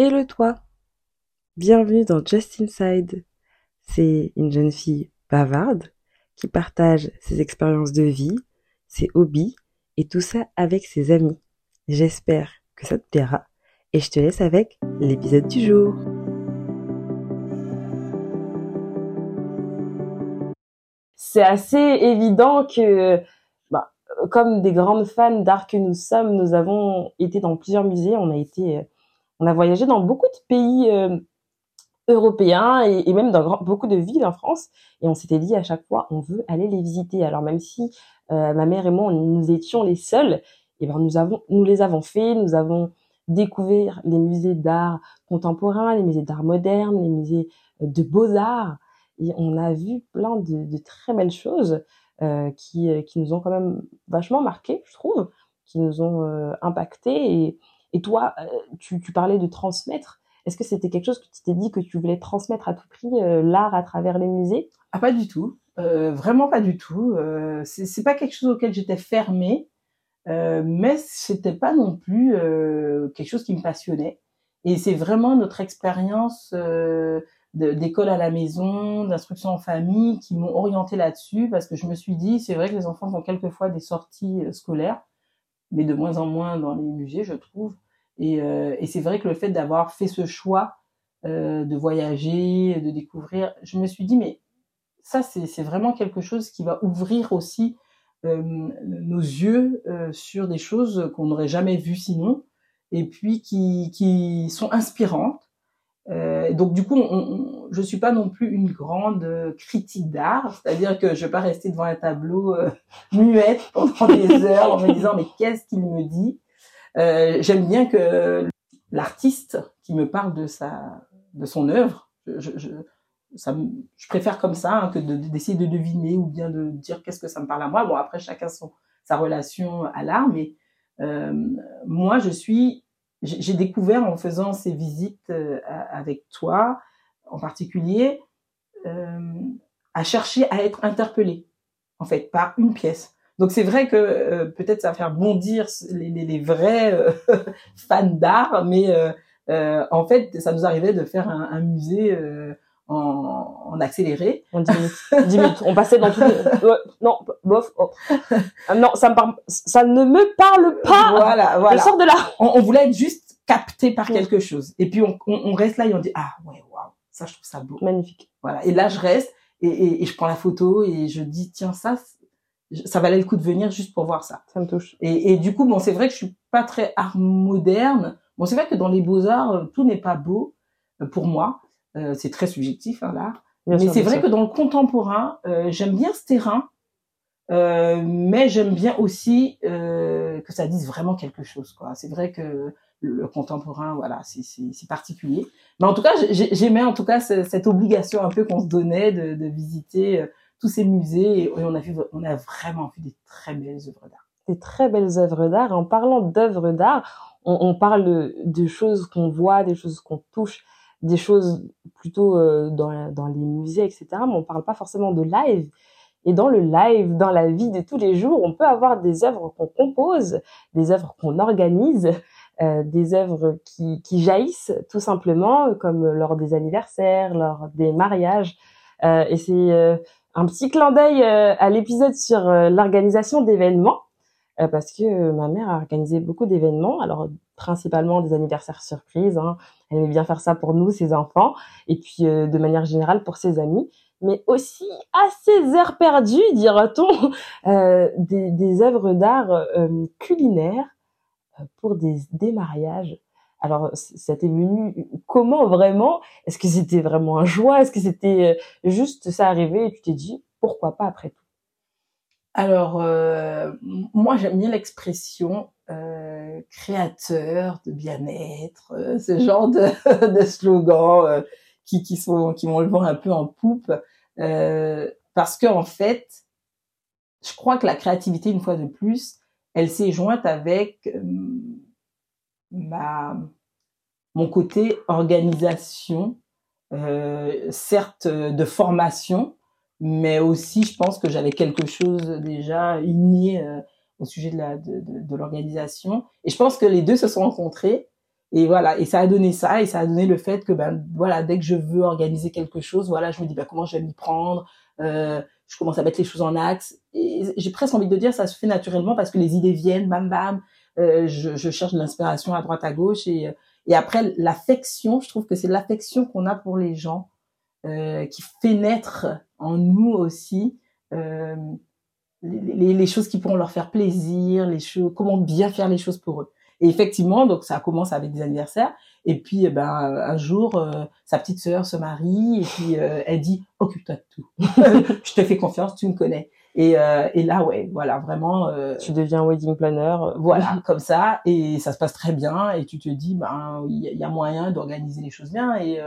et le toit. Bienvenue dans Just Inside. C'est une jeune fille bavarde qui partage ses expériences de vie, ses hobbies et tout ça avec ses amis. J'espère que ça te plaira et je te laisse avec l'épisode du jour. C'est assez évident que comme des grandes fans d'art que nous sommes, nous avons été dans plusieurs musées. On a été, euh, on a voyagé dans beaucoup de pays euh, européens et, même dans beaucoup de villes en France. Et on s'était dit à chaque fois, on veut aller les visiter. Alors même si euh, ma mère et moi, nous étions les seuls, et eh ben nous avons, nous les avons fait. Nous avons découvert les musées d'art contemporain, les musées d'art moderne, les musées de beaux arts. Et on a vu plein de, de très belles choses. Euh, qui, euh, qui nous ont quand même vachement marqué, je trouve, qui nous ont euh, impacté. Et toi, tu, tu parlais de transmettre. Est-ce que c'était quelque chose que tu t'es dit que tu voulais transmettre à tout prix, l'art à travers les musées? Ah, pas du tout. Euh, vraiment pas du tout. Euh, c'est pas quelque chose auquel j'étais fermée, euh, mais c'était pas non plus quelque chose qui me passionnait. Et c'est vraiment notre expérience d'école à la maison, d'instruction en famille, qui m'ont orienté là-dessus parce que je me suis dit, c'est vrai que les enfants font quelquefois des sorties euh, scolaires, mais de moins en moins dans les musées, je trouve. Et, euh, c'est vrai que le fait d'avoir fait ce choix euh, de voyager, de découvrir, je me suis dit, mais ça, c'est vraiment quelque chose qui va ouvrir aussi euh, nos yeux sur des choses qu'on n'aurait jamais vues sinon, et puis qui, qui sont inspirantes donc du coup, on, je suis pas non plus une grande euh, critique d'art, c'est-à-dire que je vais pas rester devant un tableau euh, muette pendant des heures en me disant mais qu'est-ce qu'il me dit? Euh, J'aime bien que l'artiste qui me parle de sa de son œuvre, je, je, ça, je préfère comme ça hein, que d'essayer de, deviner ou bien de dire qu'est-ce que ça me parle à moi. Bon après chacun son sa relation à l'art, mais euh, moi je suis j'ai découvert en faisant ces visites avec toi, en particulier, euh, à chercher à être interpellé, en fait, par une pièce. Donc c'est vrai que euh, peut-être ça va faire bondir les, les, les vrais euh, fans d'art, mais euh, en fait, ça nous arrivait de faire un, un musée en, en, accéléré. En 10 minutes. 10 minutes. On passait dans tout. Les... non, bof. Oh. Non, ça me parle. Ça ne me parle pas. Voilà, voilà. Je sors de là. On, on voulait être juste capté par quelque chose. Et puis on, on, on, reste là et on dit ah ouais waouh ça je trouve ça beau. Magnifique. Voilà. Et là je reste et, et, et je prends la photo et je dis tiens ça ça valait le coup de venir juste pour voir ça. Ça me touche. Et, et du coup bon c'est vrai que je suis pas très art moderne. Bon c'est vrai que dans les beaux arts tout n'est pas beau euh, pour moi. Euh, c'est très subjectif hein, l'art. Mais c'est vrai sûr. que dans le contemporain, euh, j'aime bien ce terrain, euh, mais j'aime bien aussi euh, que ça dise vraiment quelque chose. quoi. C'est vrai que le, contemporain, voilà, c'est particulier. Mais en tout cas, j'aimais en tout cas cette obligation un peu qu'on se donnait de, de visiter euh, tous ces musées et on a vu, on a vraiment vu des très belles œuvres d'art. Des très belles œuvres d'art. En parlant d'œuvres d'art, on, on, parle de choses qu'on voit, des choses qu'on touche des choses plutôt euh, dans, dans les musées, etc. Mais on parle pas forcément de live. Et dans le live, dans la vie de tous les jours, on peut avoir des œuvres qu'on compose, des œuvres qu'on organise, euh, des œuvres qui, qui jaillissent tout simplement, comme lors des anniversaires, lors des mariages. Euh, et c'est euh, un petit clin d'œil euh, à l'épisode sur euh, l'organisation d'événements, parce que ma mère a organisé beaucoup d'événements. Alors principalement des anniversaires surprises. Hein. Elle aimait bien faire ça pour nous, ses enfants, et puis euh, de manière générale pour ses amis. Mais aussi à ses heures perdues, dira-t-on, euh, des, des œuvres d'art euh, culinaires euh, pour des, des mariages. Alors, ça t'est venu comment vraiment? Est-ce que c'était vraiment un joie Est-ce que c'était euh, juste ça arrivait et tu t'es dit pourquoi pas après tout? Alors, euh, moi j'aime bien l'expression euh, créateur de bien-être, euh, ce genre de, de slogans euh, qui, qui sont qui vont le vent un peu en poupe, euh, parce que en fait, je crois que la créativité une fois de plus, elle s'est jointe avec euh, ma mon côté organisation, certes de formation, mais aussi je pense que j'avais quelque chose déjà inné au sujet de la de, de, de l'organisation. Et je pense que les deux se sont rencontrés Et voilà, et ça a donné ça, et ça a donné le fait que ben voilà, dès que je veux organiser quelque chose, voilà, je me dis ben comment je vais m'y prendre. Euh, je commence à mettre les choses en axe. Et j'ai presque envie de dire ça se fait naturellement parce que les idées viennent, bam bam. Euh, je, je, cherche de l'inspiration à droite à gauche et et après l'affection, je trouve que c'est l'affection qu'on a pour les gens euh, qui fait naître en nous aussi euh, les, les, choses qui pourront leur faire plaisir, les choses, comment bien faire les choses pour eux. Et effectivement, donc ça commence avec des anniversaires. Et puis, eh ben, un jour, euh, sa petite sœur se marie et puis euh, elle dit occupe-toi de tout. je te fais confiance, tu me connais. Et, euh, et là, ouais, voilà, vraiment. tu deviens wedding planner. Voilà, comme ça, et ça se passe très bien. Et tu te dis, ben, il y, a moyen d'organiser les choses bien. Et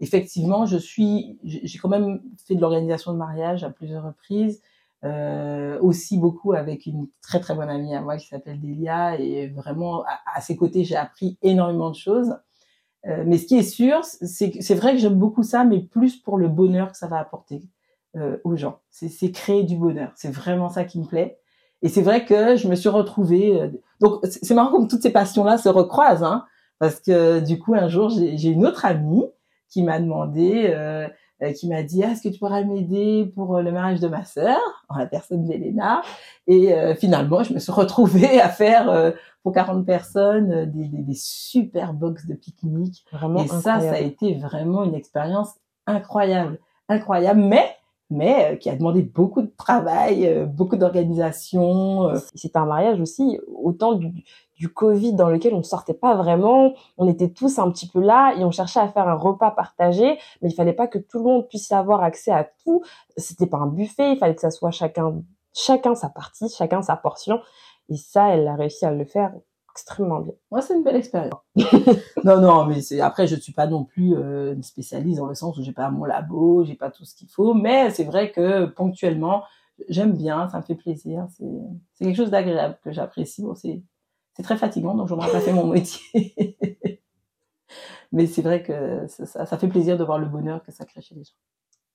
effectivement, je suis, j'ai quand même fait de l'organisation de mariage à plusieurs reprises. Euh, aussi beaucoup avec une très très bonne amie à moi qui s'appelle Delia et vraiment à, ses côtés j'ai appris énormément de choses. Euh, mais ce qui est sûr, c'est c'est vrai que j'aime beaucoup ça, mais plus pour le bonheur que ça va apporter euh, aux gens. C'est créer du bonheur. C'est vraiment ça qui me plaît. Et c'est vrai que je me suis retrouvée. Donc c'est marrant comme toutes ces passions-là se recroisent, hein, parce que du coup un jour j'ai une autre amie qui m'a demandé qui m'a dit ah, est-ce que tu pourrais m'aider pour euh, le mariage de ma sœur? En la personne d'Elena. Et euh, finalement je me suis retrouvée à faire pour 40 personnes des, des, des, super box de pique-nique. Vraiment et ça ça a été vraiment une expérience incroyable. Incroyable mais mais qui a demandé beaucoup de travail, beaucoup d'organisation. C'était un mariage aussi autant du, du Covid dans lequel on sortait pas vraiment, on était tous un petit peu là et on cherchait à faire un repas partagé, mais il fallait pas que tout le monde puisse avoir accès à tout. C'était pas un buffet, il fallait que ça soit chacun, chacun sa partie, chacun sa portion. Et ça, elle a réussi à le faire extrêmement bien. Moi, c'est une belle expérience. non, non, mais c'est après, je ne suis pas non plus euh, une spécialiste dans le sens où j'ai pas mon labo, j'ai pas tout ce qu'il faut, mais c'est vrai que ponctuellement, j'aime bien, ça me fait plaisir. C'est quelque chose d'agréable que j'apprécie. Bon, c'est c'est très fatigant, donc je n'aurais pas fait mon métier. Mais c'est vrai que ça, ça, fait plaisir de voir le bonheur que ça crée chez les gens.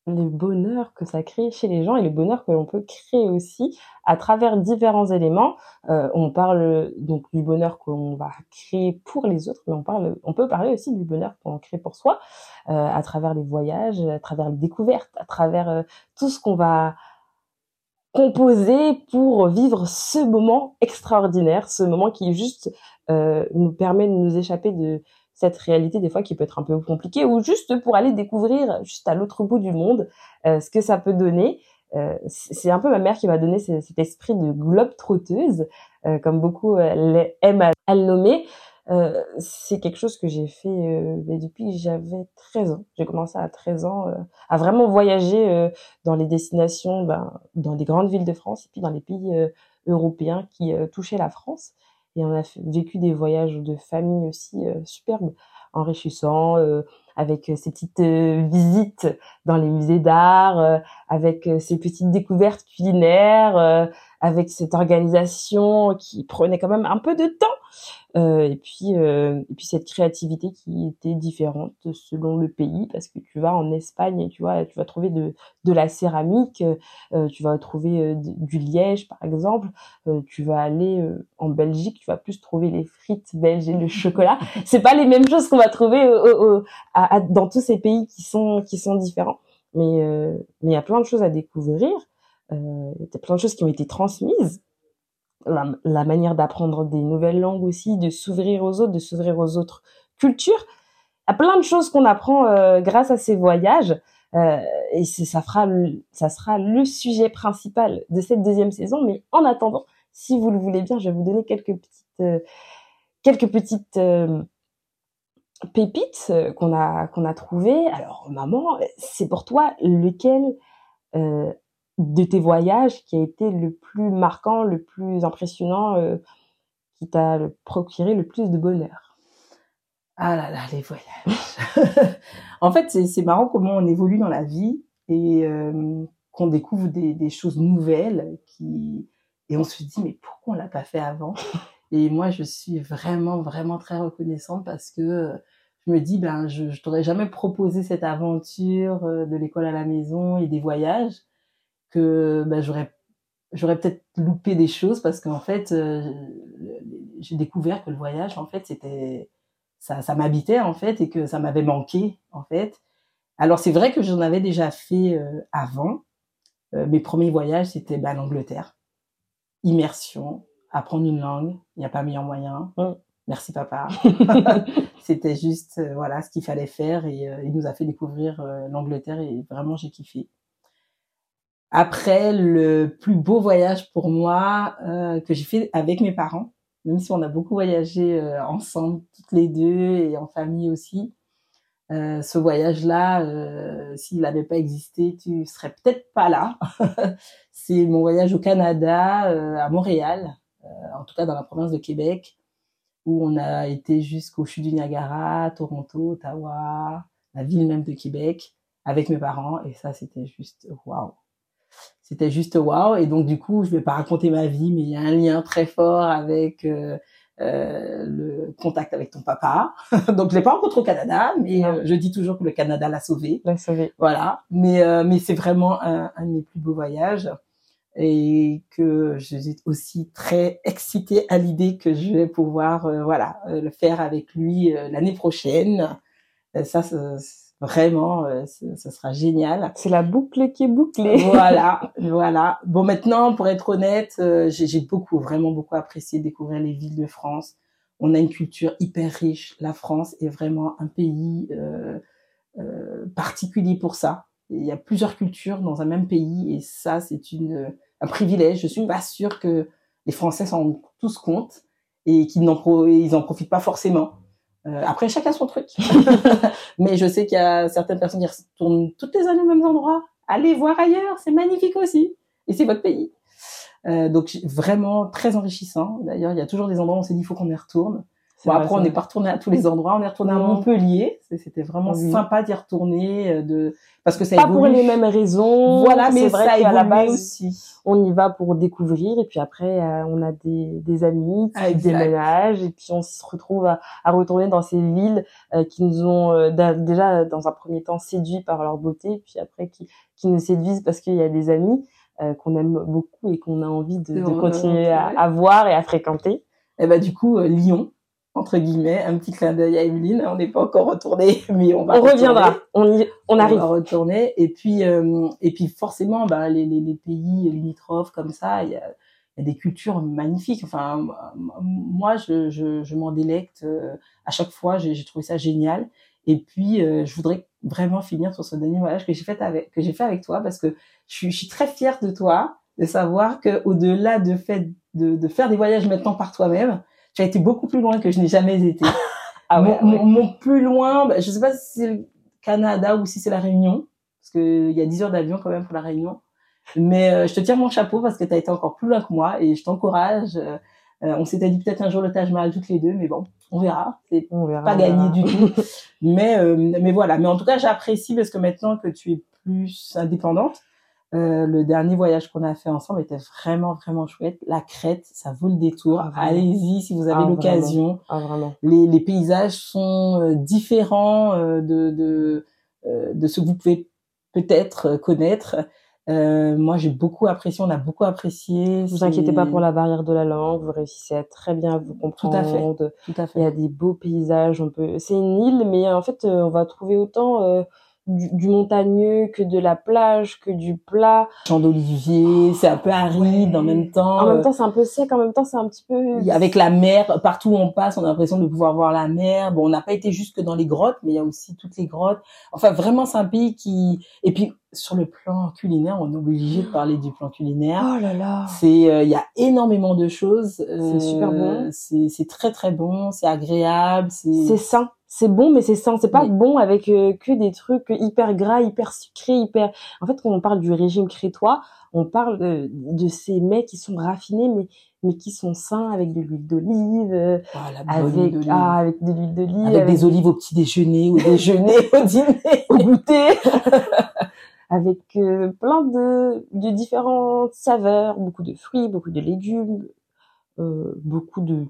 Le bonheur que ça crée chez les gens et le bonheur que l'on peut créer aussi à travers différents éléments. Euh, on parle donc du bonheur qu'on va créer pour les autres, mais on parle, on peut parler aussi du bonheur qu'on crée pour soi euh, à travers les voyages, à travers les découvertes, à travers euh, tout ce qu'on va composé pour vivre ce moment extraordinaire, ce moment qui juste nous permet de nous échapper de cette réalité des fois qui peut être un peu compliquée ou juste pour aller découvrir juste à l'autre bout du monde euh, ce que ça peut donner. Euh, c'est un peu ma mère qui m'a donné cet esprit de globe trotteuse, euh, comme beaucoup aiment à le nommer. Euh, c'est quelque chose que j'ai fait euh, depuis que j'avais 13 ans. J'ai commencé à 13 ans euh, à vraiment voyager dans les destinations, ben, dans les grandes villes de France et puis dans les pays européens qui touchaient la France. Et on a vécu des voyages de famille aussi superbes, enrichissants, avec ces petites visites dans les musées d'art, avec ces petites découvertes culinaires, avec cette organisation qui prenait quand même un peu de temps euh, et puis euh, et puis cette créativité qui était différente selon le pays parce que tu vas en Espagne tu vois tu vas trouver de de la céramique euh, tu vas trouver euh, du liège par exemple euh, tu vas aller en Belgique tu vas plus trouver les frites belges et le chocolat. C'est pas les mêmes choses qu'on va trouver au, à, dans tous ces pays qui sont qui sont différents. Mais mais il y a plein de choses à découvrir il y a plein de choses qui ont été transmises la, manière d'apprendre des nouvelles langues aussi, de s'ouvrir aux autres, de s'ouvrir aux autres cultures. Il y a plein de choses qu'on apprend euh, grâce à ces voyages. Euh, et ça sera le sujet principal de cette deuxième saison. Mais en attendant, si vous le voulez bien, je vais vous donner quelques petites, euh, quelques petites pépites qu'on a qu'on a trouvées. Alors, maman, c'est pour toi lequel de tes voyages qui a été le plus marquant, le plus impressionnant, euh, qui t'a procuré le plus de bonheur? Ah là là, les voyages. en fait, c'est marrant comment on évolue dans la vie et euh, qu'on découvre des, choses nouvelles qui et on se dit mais pourquoi on l'a pas fait avant? Et moi, je suis vraiment vraiment très reconnaissante parce que je me dis ben je, je t'aurais jamais proposé cette aventure euh, de l'école à la maison et des voyages que bah, j'aurais j'aurais peut-être loupé des choses parce qu'en fait euh, j'ai découvert que le voyage en fait c'était ça, ça m'habitait en fait et que ça m'avait manqué en fait. Alors c'est vrai que j'en avais déjà fait euh, avant. Euh, mes premiers voyages, c'était ben, l'Angleterre. Immersion, apprendre une langue, il n'y a pas meilleur moyen. Mm. Merci papa. c'était juste voilà ce qu'il fallait faire et il nous a fait découvrir l'Angleterre et vraiment j'ai kiffé. Après, le plus beau voyage pour moi que j'ai fait avec mes parents, même si on a beaucoup voyagé euh, ensemble, toutes les deux, et en famille aussi. Euh, ce voyage-là, euh, s'il n'avait pas existé, tu serais peut-être pas là. c'est mon voyage au Canada, euh, à Montréal, euh, en tout cas dans la province de Québec, où on a été jusqu'au chute du Niagara, Toronto, Ottawa, la ville même de Québec, avec mes parents, et ça, c'était juste waouh c'était juste waouh. Et donc du coup, je vais pas raconter ma vie, mais il y a un lien très fort avec euh, euh, le contact avec ton papa. donc je l'ai pas rencontré au Canada, mais euh, je dis toujours que le Canada l'a sauvé. L'a sauvé. Voilà. Mais euh, mais c'est vraiment un, un, de mes plus beaux voyages et que je suis aussi très excitée à l'idée que je vais pouvoir euh, voilà le faire avec lui l'année prochaine. ça, ça Vraiment, euh, ce sera génial. C'est la boucle qui est bouclée. voilà, voilà. Bon, maintenant, pour être honnête, euh, j'ai beaucoup, vraiment beaucoup apprécié découvrir les villes de France. On a une culture hyper riche. La France est vraiment un pays euh, euh, particulier pour ça. Il y a plusieurs cultures dans un même pays et ça, c'est une un privilège. Je suis pas sûre que les Français s'en tous compte et qu'ils n'en pro ils en profitent pas forcément. Euh, après, chacun son truc. Mais je sais qu'il y a certaines personnes qui retournent toutes les années au même endroit. Allez voir ailleurs, c'est magnifique aussi. Et c'est votre pays. Euh, donc vraiment très enrichissant. D'ailleurs, il y a toujours des endroits où on s'est dit il faut qu'on y retourne. Bon, après, on n'est pas retourné à tous les endroits. On est retourné à Montpellier. C'était vraiment oui. sympa d'y retourner, euh, de parce que ça pas pour les mêmes raisons. Voilà, mais vrai ça qu'à la base aussi. On y va pour découvrir et puis après euh, on a des, des amis qui exact. déménagent et puis on se retrouve à, à retourner dans ces villes euh, qui nous ont euh, déjà dans un premier temps séduits par leur beauté puis après qui qui nous séduisent parce qu'il y a des amis qu'on aime beaucoup et qu'on a envie de, de continuer à, à, voir et à fréquenter. Et bah du coup Lyon entre guillemets, un petit clin d'œil à Emeline. On n'est pas encore retourné, mais on va. On reviendra. On y, on arrive. On va retourner. Et puis, euh, et puis forcément, bah, les, les, les, pays limitrophes comme ça, il y a, y a, des cultures magnifiques. Enfin, moi, je, je, je m'en délecte euh, à chaque fois. J'ai trouvé ça génial. Et puis, euh, je voudrais vraiment finir sur ce dernier voyage que j'ai fait avec que j'ai fait avec toi parce que je suis, je suis très fière de toi de savoir que au-delà de fait de, de faire des voyages maintenant par toi-même tu as été beaucoup plus loin que je n'ai jamais été. ah ouais, mon, ouais. mon, plus loin, bah, je sais pas si c'est le Canada ou si c'est la Réunion, parce que il y a 10 heures d'avion quand même pour la Réunion. Mais euh, je te tire mon chapeau parce que tu as été encore plus loin que moi et je t'encourage. Euh, on s'était dit peut-être un jour le Taj Mahal toutes les deux, mais bon, on verra. C'est pas gagné du tout. mais euh, mais voilà. Mais en tout cas, j'apprécie parce que maintenant que tu es plus indépendante, euh, le dernier voyage qu'on a fait ensemble était vraiment vraiment chouette. La Crète, ça vaut le détour. Ah, Allez-y si vous avez ah, l'occasion. Ah, les, les, paysages sont euh, différents euh, de de, euh, de ce que vous pouvez peut-être connaître. moi, j'ai beaucoup apprécié. On a beaucoup apprécié. Vous inquiétez pas pour la barrière de la langue. Vous réussissez à très bien vous comprendre. Tout à fait. Tout à fait. Il y a des beaux paysages. On peut. C'est une île, mais en fait, on va trouver autant du, du, montagneux que de la plage, que du plat. Champ d'olivier, c'est un peu aride ouais. en même temps. En même temps, c'est un peu sec, en même temps, c'est un petit peu... Avec la mer, partout où on passe, on a l'impression de pouvoir voir la mer. Bon, on n'a pas été jusque dans les grottes, mais il y a aussi toutes les grottes. Enfin, vraiment, c'est un pays qui... Et puis, sur le plan culinaire, on est obligé de parler du plan culinaire. Oh là là C'est, euh, il y a énormément de choses. Euh, c'est super bon. C'est très très bon, c'est agréable. C'est sain c'est bon mais c'est sans c'est pas oui. bon avec euh, que des trucs hyper gras hyper sucrés hyper en fait quand on parle du régime crétois on parle de, de ces mets qui sont raffinés mais mais qui sont sains avec de l'huile d'olive oh, avec ah, avec de l'huile d'olive avec, avec, des olives au petit déjeuner au déjeuner au dîner au goûter. Avec euh, plein de de différentes saveurs beaucoup de fruits beaucoup de légumes euh, beaucoup de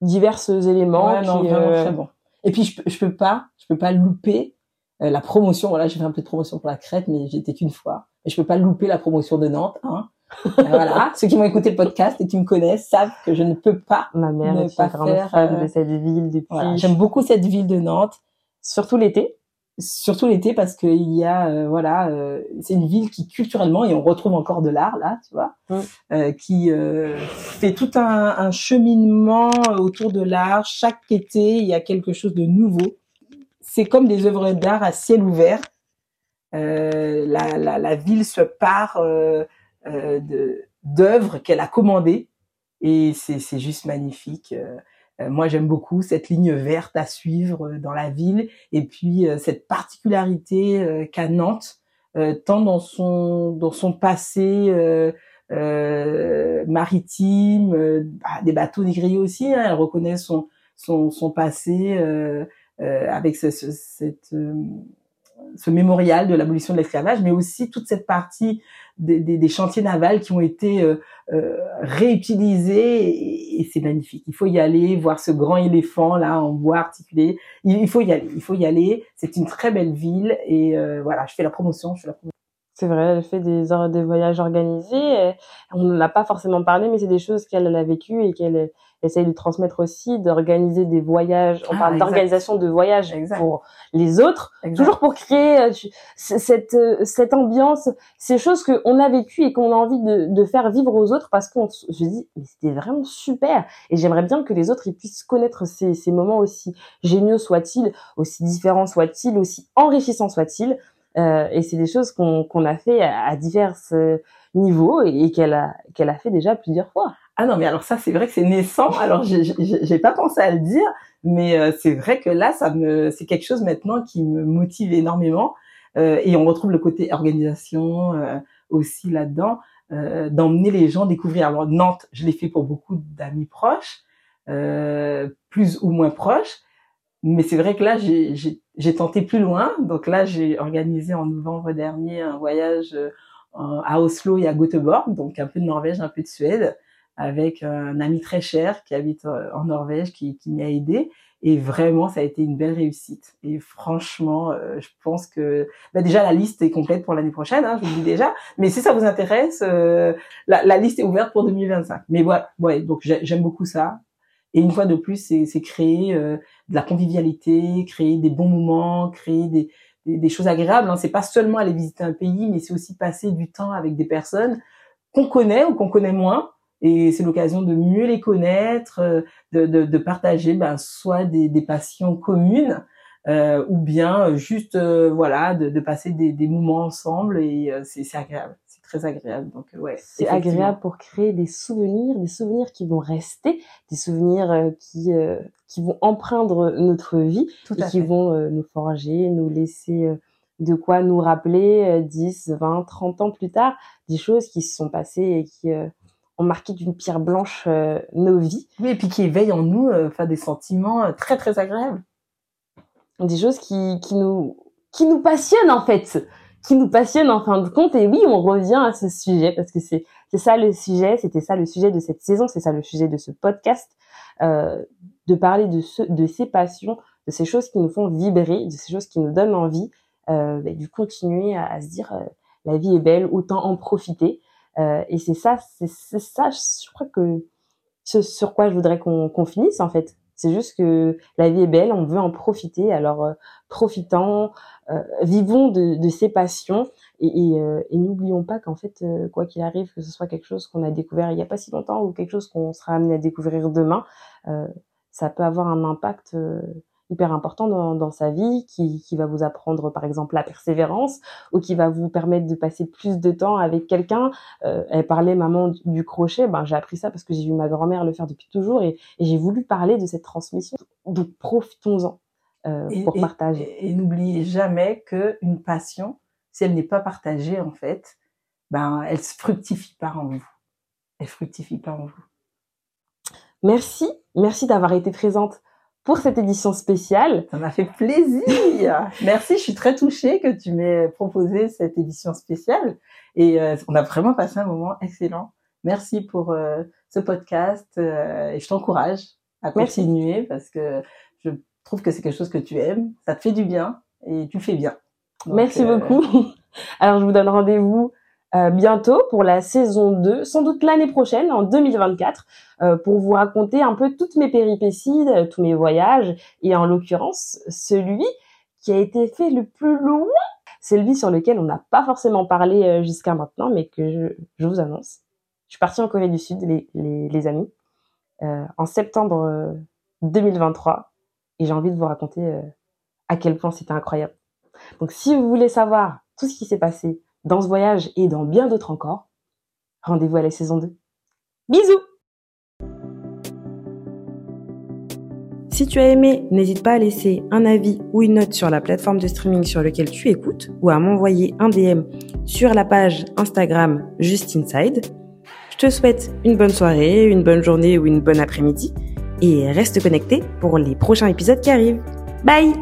divers éléments ouais, qui, non, vraiment très bon et puis je, je peux pas, je peux pas louper euh, la promotion. Voilà, j'ai fait un peu de promotion pour la Crète, mais j'étais qu'une fois. Et je peux pas louper la promotion de Nantes. Hein. voilà, ceux qui vont écouter le podcast et qui me connaissent savent que je ne peux pas. Ma mère ne est pas une grande faire, fan euh, de cette ville depuis, Voilà, J'aime beaucoup cette ville de Nantes, surtout l'été. Surtout l'été parce qu'il y a, euh, voilà, euh, c'est une ville qui culturellement, et on retrouve encore de l'art là, tu vois, Mm. euh, qui euh, fait tout un, un cheminement autour de l'art. Chaque été, il y a quelque chose de nouveau. C'est comme des œuvres d'art à ciel ouvert. Euh, la, la, la ville se part euh, euh, de d'œuvres qu'elle a commandées et c'est c'est juste magnifique. Euh, moi, j'aime beaucoup cette ligne verte à suivre euh, dans la ville et puis euh, cette particularité qu'a Nantes, tant dans son dans son passé maritime, bah, des bateaux négriers aussi. Hein, elle reconnaît son son son passé avec ce, ce, cette ce mémorial de l'abolition de l'esclavage, mais aussi toute cette partie des, chantiers navals qui ont été euh, euh, réutilisés et, et c'est magnifique. Il faut y aller, voir ce grand éléphant là en bois articulé. Il, il faut y aller, il faut y aller. C'est une très belle ville et euh, voilà, je fais la promotion, je fais la promotion. C'est vrai, elle fait des, voyages organisés. On n'en a pas forcément parlé, mais c'est des choses qu'elle elle a vécues et qu'elle essaye de transmettre aussi, d'organiser des voyages. On Ah, parle d'organisation de voyages Exact. pour les autres, toujours pour créer euh, tu- c- cette, euh, cette ambiance, ces choses qu'on a vécues et qu'on a envie de, de faire vivre aux autres parce qu'on s- je dis, mais c'était vraiment super. Et j'aimerais bien que les autres ils puissent connaître ces, ces moments aussi géniaux soient-ils, aussi différents soient-ils, aussi enrichissants soient-ils. Euh, et c'est des choses qu'on qu'on a fait à, à divers euh, niveaux et, et qu'elle a qu'elle a fait déjà plusieurs fois. Ah non, mais alors ça, c'est vrai que c'est naissant. Alors, j'ai- pas pensé à le dire, mais euh, c'est vrai que là, ça me, c'est quelque chose maintenant qui me motive énormément. Euh, et on retrouve le côté organisation euh, aussi là-dedans, euh, d'emmener les gens découvrir. Alors Nantes, je l'ai fait pour beaucoup d'amis proches, euh, plus ou moins proches. Mais c'est vrai que là, j'ai- j'ai tenté plus loin. Donc là, j'ai organisé en novembre dernier un voyage euh, à Oslo et à Göteborg, donc un peu de Norvège, un peu de Suède avec un ami très cher qui habite euh, en Norvège qui, qui m'y a aidé. Et vraiment ça a été une belle réussite. Et franchement euh, je pense que bah, déjà la liste est complète pour l'année prochaine hein, je vous le dis déjà. Mais si ça vous intéresse euh, la, la liste est ouverte pour 2025 mais voilà ouais donc j'ai- j'aime beaucoup ça et une fois de plus c'est créer euh, de la convivialité créer des bons moments créer des des, choses agréables hein. c'est pas seulement aller visiter un pays mais c'est aussi passer du temps avec des personnes qu'on connaît ou qu'on connaît moins et c'est l'occasion de mieux les connaître, euh, de, de, de partager ben, soit des, des passions communes euh, ou bien euh, juste euh, voilà de, de passer des, des moments ensemble et euh, c'est agréable, très agréable. Donc euh, ouais, C'est agréable pour créer des souvenirs, des souvenirs qui vont rester, des souvenirs euh, qui euh, qui vont empreindre notre vie Tout et qui fait. vont euh, nous forger, nous laisser euh, de quoi nous rappeler euh, 10, 20, 30 ans plus tard des choses qui se sont passées et qui ont marqué d'une pierre blanche nos vies, Oui, et puis qui éveille en nous enfin des sentiments très très agréables. des choses qui qui nous qui nous passionnent en fait, qui nous passionnent en fin de compte et oui, on revient à ce sujet parce que c'est c'est ça le sujet, c'était ça le sujet de cette saison, c'est ça le sujet de ce podcast, euh, de parler de, ce, de ces passions, de ces choses qui nous font vibrer, de ces choses qui nous donnent envie, euh, bah, du continuer à, à se dire euh, la vie est belle, autant en profiter. Euh, et c'est ça, c'est ça, je crois que ce sur quoi je voudrais qu'on qu'on finisse en fait. C'est juste que la vie est belle, on veut en profiter. Alors euh, profitons, euh, vivons de, de ces passions et, et, euh, et n'oublions pas qu'en fait, euh, quoi qu'il arrive, que ce soit quelque chose qu'on a découvert il n'y a pas si longtemps ou quelque chose qu'on sera amené à découvrir demain, euh, ça peut avoir un impact euh, hyper important dans, dans sa vie, qui, qui va vous apprendre par exemple la persévérance ou qui va vous permettre de passer plus de temps avec quelqu'un. Euh, elle parlait maman du, crochet, ben j'ai appris ça parce que j'ai vu ma grand-mère le faire depuis toujours et, et j'ai voulu parler de cette transmission. Donc profitons-en euh, pour et- partager. et- et n'oubliez jamais que une passion, si elle n'est pas partagée en fait, ben elle se fructifie pas en vous. Elle fructifie pas en vous. Merci, merci d'avoir été présente pour cette édition spéciale. Ça m'a fait plaisir. Merci, je suis très touchée que tu m'aies proposé cette édition spéciale et euh, on a vraiment passé un moment excellent. Merci pour euh, ce podcast euh, et je t'encourage à Merci. continuer parce que je trouve que c'est quelque chose que tu aimes, ça te fait du bien et tu le fais bien. Donc, Merci euh, beaucoup. Alors je vous donne rendez-vous euh, bientôt pour la saison 2, sans doute l'année prochaine, en 2024, euh, pour vous raconter un peu toutes mes péripéties, euh, tous mes voyages, et en l'occurrence, celui qui a été fait le plus loin, celui sur lequel on n'a pas forcément parlé jusqu'à maintenant, mais que je, je, vous annonce. Je suis partie en Corée du Sud, les, les, les amis, en septembre 2023, et j'ai envie de vous raconter à quel point c'était incroyable. Donc si vous voulez savoir tout ce qui s'est passé dans ce voyage et dans bien d'autres encore, rendez-vous à la saison 2. Bisous Si tu as aimé, n'hésite pas à laisser un avis ou une note sur la plateforme de streaming sur laquelle tu écoutes ou à m'envoyer un DM sur la page Instagram Just Inside. Je te souhaite une bonne soirée, une bonne journée ou une bonne après-midi et reste connecté pour les prochains épisodes qui arrivent. Bye